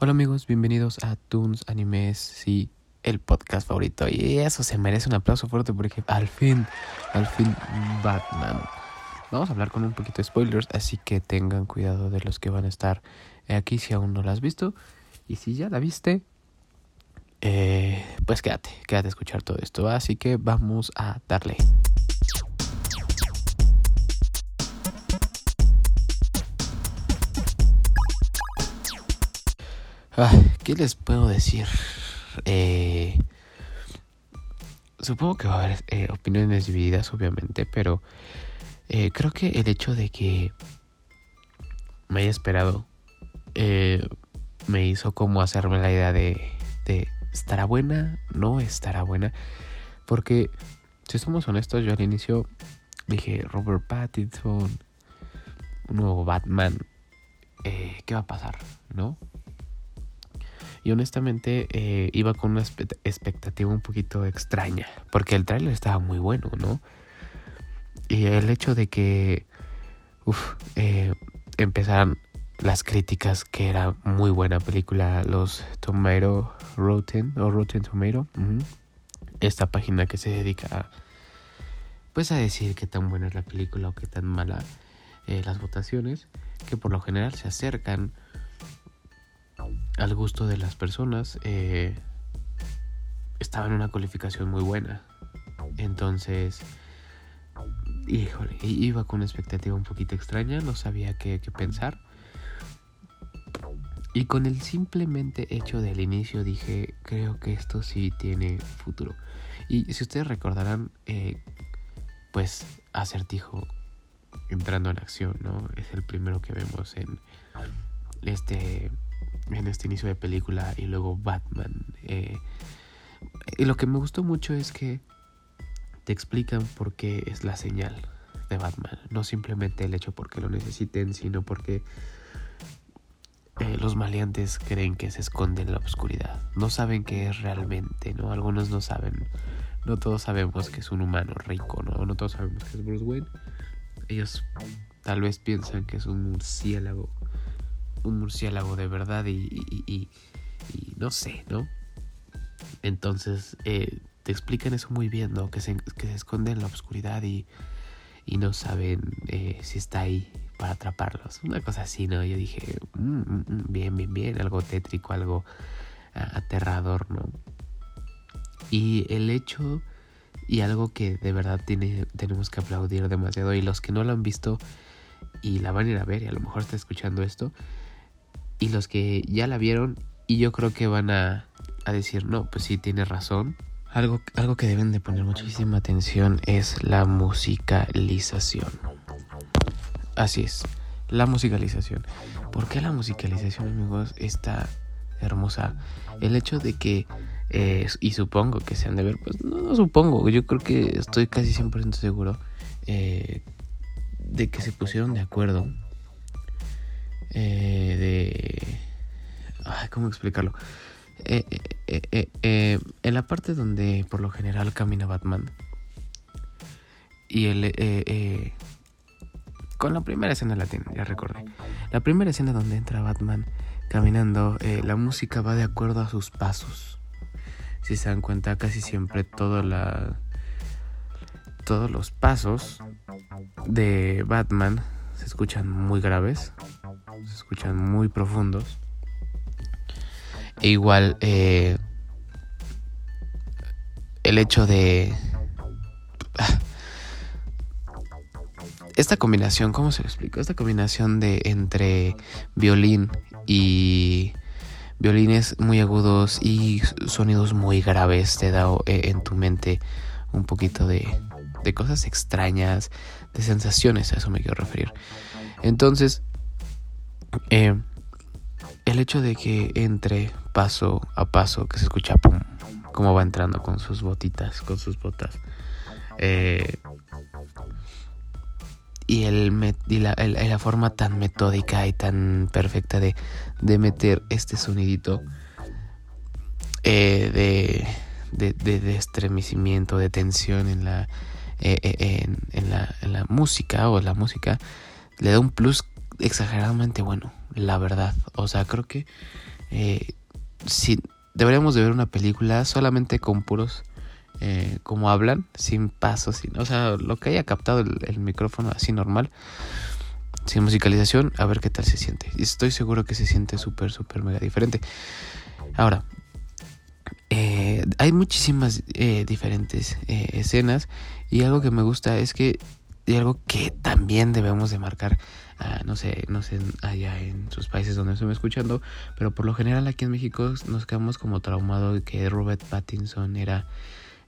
Hola amigos, bienvenidos a Toons Animes, sí, el podcast favorito. Y eso se merece un aplauso fuerte porque al fin, al fin, Batman. Vamos a hablar con un poquito de spoilers, así que tengan cuidado de los que van a estar aquí si aún no la has visto. Y si ya la viste, eh, pues quédate, quédate a escuchar todo esto. Así que vamos a darle. ¿Qué les puedo decir? Eh, supongo que va a haber eh, opiniones divididas, obviamente, pero eh, creo que el hecho de que me haya esperado me hizo como hacerme la idea de, de ¿estará buena? ¿No estará buena? Porque, si somos honestos, yo al inicio dije, Robert Pattinson, un nuevo Batman, ¿qué va a pasar? ¿No? Y honestamente eh, iba con una expectativa un poquito extraña, porque el tráiler estaba muy bueno, ¿no? Y el hecho de que eh, empezaran las críticas que era muy buena película, los Tomato Rotten o Rotten Tomato, esta página que se dedica a, pues a decir qué tan buena es la película o qué tan mala eh, las votaciones, que por lo general se acercan al gusto de las personas, eh, estaba en una calificación muy buena. Entonces, híjole, iba con una expectativa un poquito extraña, no sabía qué, pensar. Y con el simplemente hecho del inicio dije, creo que esto sí tiene futuro. Y si ustedes recordarán, eh, pues acertijo entrando en acción, ¿no? Es el primero que vemos en este en este inicio de película y luego Batman. Eh, y lo que me gustó mucho es que te explican por qué es la señal de Batman. No simplemente el hecho porque lo necesiten, sino porque eh, los maleantes creen que se esconde en la oscuridad. No saben qué es realmente, ¿no? Algunos no saben. No todos sabemos que es un humano rico, ¿no? No todos sabemos que es Bruce Wayne. Ellos tal vez piensan que es un murciélago un murciélago de verdad y, no sé, ¿no? Entonces eh, te explican eso muy bien, ¿no? Que se, que se esconde en la oscuridad y, no saben eh, si está ahí para atraparlos. Una cosa así, ¿no? Yo dije, mm, mm, mm, bien, bien, bien, algo tétrico, algo aterrador, ¿no? Y el hecho y algo que de verdad tiene, tenemos que aplaudir demasiado y los que no lo han visto y la van a ir a ver y a lo mejor está escuchando esto, y los que ya la vieron y yo creo que van a, decir, no, pues sí, tiene razón. Algo, algo que deben de poner muchísima atención es la musicalización. Así es, la musicalización. ¿Por qué la musicalización, amigos, está hermosa? El hecho de que, eh, y supongo que se han de ver, pues no, supongo, yo creo que estoy casi 100% seguro eh, de que se pusieron de acuerdo eh, de... Ay, ¿Cómo explicarlo? Eh, eh, en la parte donde por lo general camina Batman y el... con la primera escena la tiene, ya recordé. La primera escena donde entra Batman caminando, la música va de acuerdo a sus pasos. Si se dan cuenta, casi siempre todo la, todos los pasos de Batman se escuchan muy graves se escuchan muy profundos. E igual eh, el hecho de... Esta combinación, ¿cómo se lo explico? Esta combinación de entre violín y violines muy agudos y sonidos muy graves te da eh, en tu mente un poquito de, de cosas extrañas, de sensaciones, a eso me quiero referir. Entonces, eh, el hecho de que entre paso a paso, que se escucha pum, como va entrando con sus botitas, con sus botas. Eh, y, el, y la, forma tan metódica y tan perfecta de, de meter este sonidito eh, de, de, de, estremecimiento, de tensión en la, en, en, la, en la música o la música, le da un plus exageradamente bueno, la verdad. O sea, creo que Eh, si, deberíamos de ver una película solamente con puros eh, como hablan, sin pasos, sin, o sea, lo que haya captado el, micrófono así normal, sin musicalización, a ver qué tal se siente. Estoy seguro que se siente súper, súper mega diferente. Ahora, eh, hay muchísimas diferentes escenas y algo que me gusta es que, y algo que también debemos de marcar, ah, no sé, no sé allá en sus países donde estoy escuchando, pero por lo general aquí en México nos quedamos como traumados de que Robert Pattinson era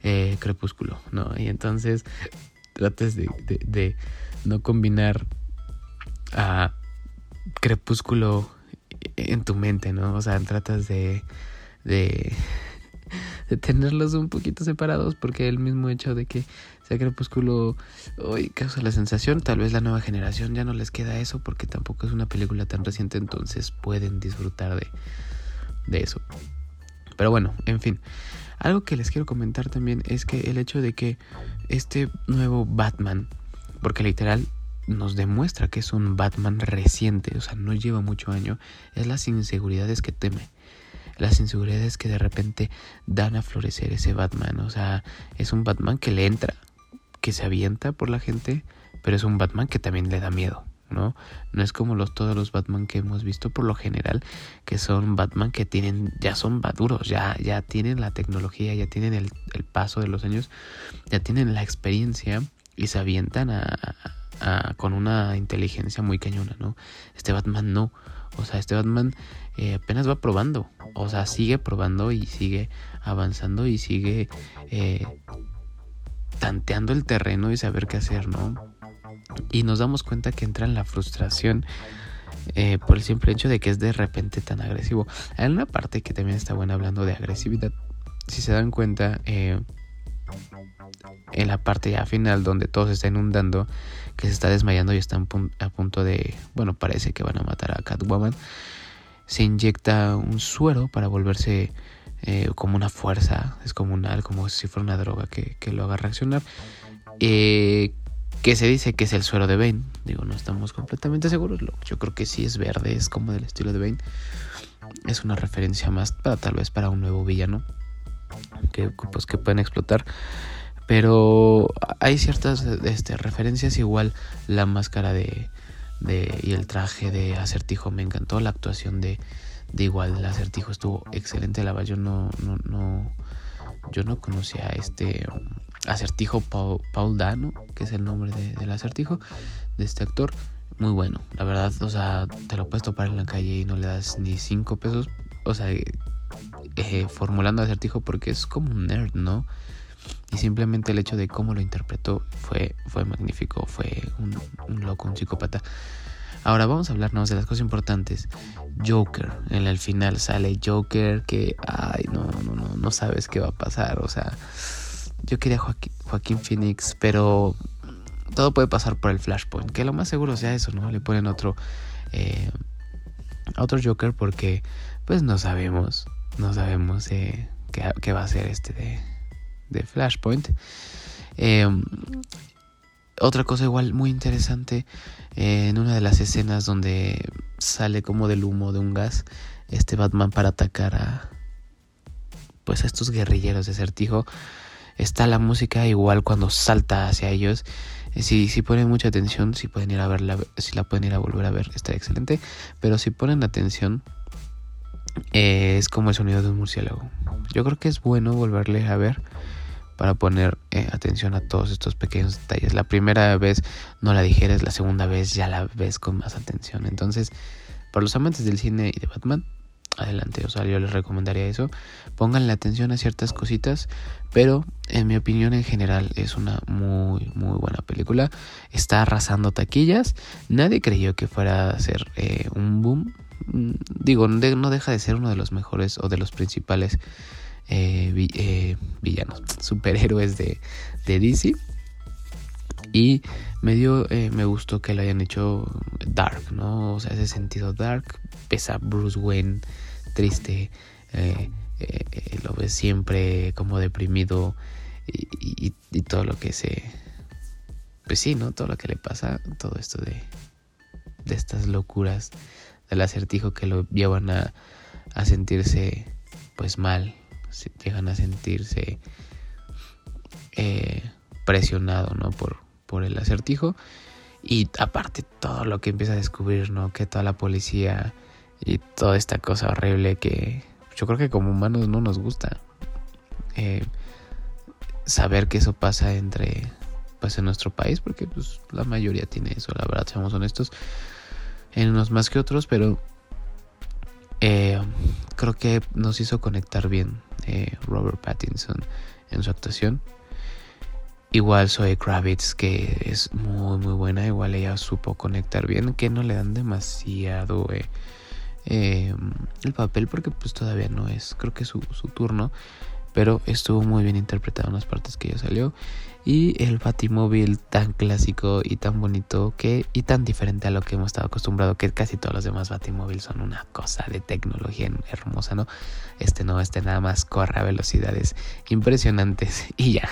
eh, Crepúsculo, ¿no? Y entonces trates de, no combinar a Crepúsculo en tu mente, ¿no? O sea, tratas de, de, de tenerlos un poquito separados porque el mismo hecho de que sea Crepúsculo hoy causa la sensación, tal vez la nueva generación ya no les queda eso porque tampoco es una película tan reciente, entonces pueden disfrutar de, de eso. Pero bueno, en fin. Algo que les quiero comentar también es que el hecho de que este nuevo Batman, porque literal nos demuestra que es un Batman reciente, o sea, no lleva mucho año, es las inseguridades que teme. Las inseguridades que de repente dan a florecer ese Batman. O sea, es un Batman que le entra, que se avienta por la gente, pero es un Batman que también le da miedo. ¿no? No es como los, todos los Batman que hemos visto por lo general, que son Batman que tienen, ya son maduros, ya, ya tienen la tecnología, ya tienen el, paso de los años, ya tienen la experiencia y se avientan a, con una inteligencia muy cañona, ¿no? Este Batman no, o sea, este Batman eh, apenas va probando, o sea, sigue probando y sigue avanzando y sigue eh, tanteando el terreno y saber qué hacer, ¿no? y nos damos cuenta que entra en la frustración eh, por el simple hecho de que es de repente tan agresivo. Hay una parte que también está buena hablando de agresividad. Si se dan cuenta, eh, en la parte ya final donde todo se está inundando, que se está desmayando y están a punto de, bueno, parece que van a matar a Catwoman, se inyecta un suero para volverse eh, como una fuerza descomunal, como si fuera una droga que, que lo haga reaccionar. Eh, que se dice que es el suero de Bane. Digo, no estamos completamente seguros. Yo creo que sí es verde, es como del estilo de Bane. Es una referencia más para tal vez para un nuevo villano que pues que pueden explotar. Pero hay ciertas este, referencias igual la máscara de, de y el traje de acertijo me encantó la actuación de, de igual el acertijo estuvo excelente la verdad yo no no no yo no conocía este acertijo Paul, Dano, que es el nombre del acertijo de este actor. Muy bueno, la verdad, o sea, te lo puedes topar en la calle y no le das ni cinco pesos. O sea, eh, formulando acertijo porque es como un nerd, ¿no? Y simplemente el hecho de cómo lo interpretó fue, fue magnífico, fue un, un loco, un psicópata. Ahora vamos a hablarnos de las cosas importantes. Joker, en el final sale Joker que, ay, no, no, no, no sabes qué va a pasar. O sea, yo quería Joaquín, Phoenix, pero todo puede pasar por el Flashpoint. Que lo más seguro sea eso, ¿no? Le ponen otro, eh, otro Joker porque, pues no sabemos, no sabemos eh, qué, va a ser este de, de Flashpoint. Eh, otra cosa igual muy interesante, eh, en una de las escenas donde sale como del humo de un gas, este Batman para atacar a pues a estos guerrilleros de certijo, está la música igual cuando salta hacia ellos. Eh, si, si ponen mucha atención, si pueden ir a verla, si la pueden ir a volver a ver, está excelente. Pero si ponen atención, eh, es como el sonido de un murciélago. Yo creo que es bueno volverle a ver para poner eh, atención a todos estos pequeños detalles. La primera vez no la dijeres, la segunda vez ya la ves con más atención. Entonces, para los amantes del cine y de Batman, adelante, o sea, yo les recomendaría eso. Pónganle atención a ciertas cositas, pero en mi opinión en general es una muy, muy buena película. Está arrasando taquillas. Nadie creyó que fuera a ser eh, un boom. Mm, digo, no deja de ser uno de los mejores o de los principales eh, eh, villanos, superhéroes de, de, DC. Y me dio, eh, me gustó que lo hayan hecho dark, ¿no? O sea, ese sentido dark, pesa Bruce Wayne triste, lo ves siempre como deprimido y, y, todo lo que se, pues sí, ¿no? Todo lo que le pasa, todo esto de, de estas locuras del acertijo que lo llevan a a sentirse pues mal, llegan a sentirse eh, presionado, ¿no? Por, por el acertijo. Y aparte todo lo que empieza a descubrir, ¿no? Que toda la policía y toda esta cosa horrible que yo creo que como humanos no nos gusta. Eh, saber que eso pasa entre pues en nuestro país porque pues la mayoría tiene eso la verdad seamos honestos en unos más que otros pero eh, creo que nos hizo conectar bien eh, Robert Pattinson en su actuación. Igual Zoe Kravitz que es muy muy buena igual ella supo conectar bien que no le dan demasiado eh, el papel porque pues todavía no es creo que su, su turno pero estuvo muy bien interpretado en las partes que ya salió y el Batimóvil tan clásico y tan bonito que y tan diferente a lo que hemos estado acostumbrado que casi todos los demás Batimóvil son una cosa de tecnología hermosa, ¿no? Este no, este nada más corre a velocidades impresionantes y ya.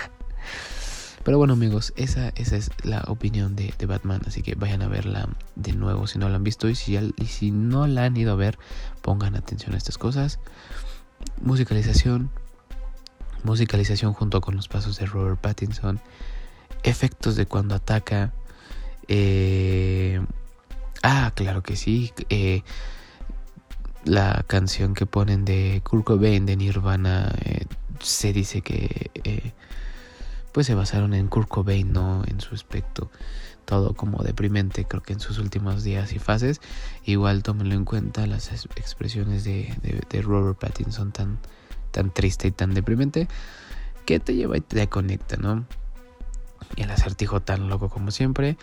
Pero bueno amigos, esa, esa es la opinión de, de, Batman, así que vayan a verla de nuevo si no la han visto y si, y si no la han ido a ver, pongan atención a estas cosas. Musicalización, musicalización junto con los pasos de Robert Pattinson, efectos de cuando ataca. Eh, ah, claro que sí. Eh, la canción que ponen de Kurt Cobain de Nirvana eh, se dice que pues se basaron en Kurt Cobain, no en su aspecto todo como deprimente, creo que en sus últimos días y fases. Igual tómenlo en cuenta las expresiones de, de Robert Pattinson tan tan triste y tan deprimente que te lleva y te conecta, ¿no? Y el acertijo tan loco como siempre.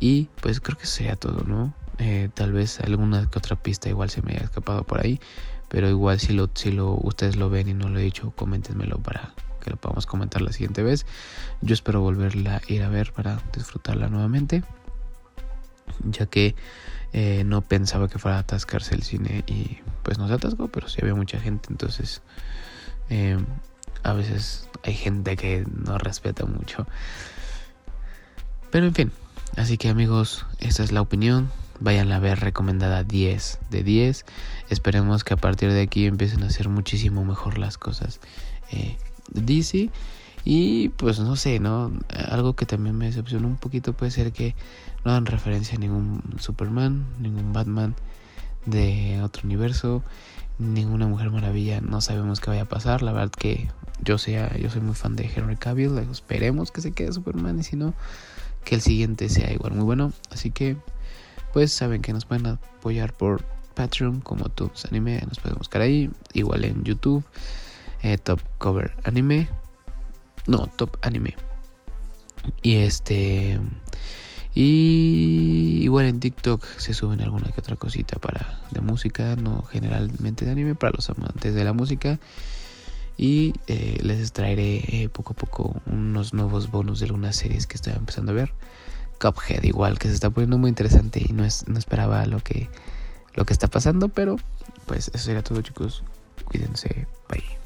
Y pues creo que sería todo, ¿no? Eh, tal vez alguna que otra pista igual se me haya escapado por ahí. Pero igual si lo, si lo ustedes lo ven y no lo he dicho, coméntenmelo para que lo podamos comentar la siguiente vez. Yo espero volverla a ir a ver para disfrutarla nuevamente. Ya que eh, no pensaba que fuera a atascarse el cine y pues no se atascó, pero sí había mucha gente, entonces eh, a veces hay gente que no respeta mucho. Pero en fin, así que amigos, esta es la opinión. Vayan a ver recomendada 10 de 10. Esperemos que a partir de aquí empiecen a hacer muchísimo mejor las cosas. Eh, DC y pues no sé, ¿no? Algo que también me decepcionó un poquito puede ser que no dan referencia a ningún Superman, ningún Batman de otro universo, ninguna Mujer Maravilla, no sabemos qué vaya a pasar, la verdad que yo sea, yo soy muy fan de Henry Cavill, esperemos que se quede Superman y si no, que el siguiente sea igual muy bueno, así que pues saben que nos pueden apoyar por Patreon como Tubes Anime, nos pueden buscar ahí, igual en YouTube, eh, Top Cover Anime, no, Top Anime. Y este. Y igual en TikTok se suben alguna que otra cosita para de música, no generalmente de anime, para los amantes de la música. Y eh, les traeré eh, poco a poco unos nuevos bonus de algunas series que estoy empezando a ver. Cuphead igual, que se está poniendo muy interesante y no, es, no esperaba lo que, lo que está pasando, pero pues eso sería todo chicos. Cuídense, bye.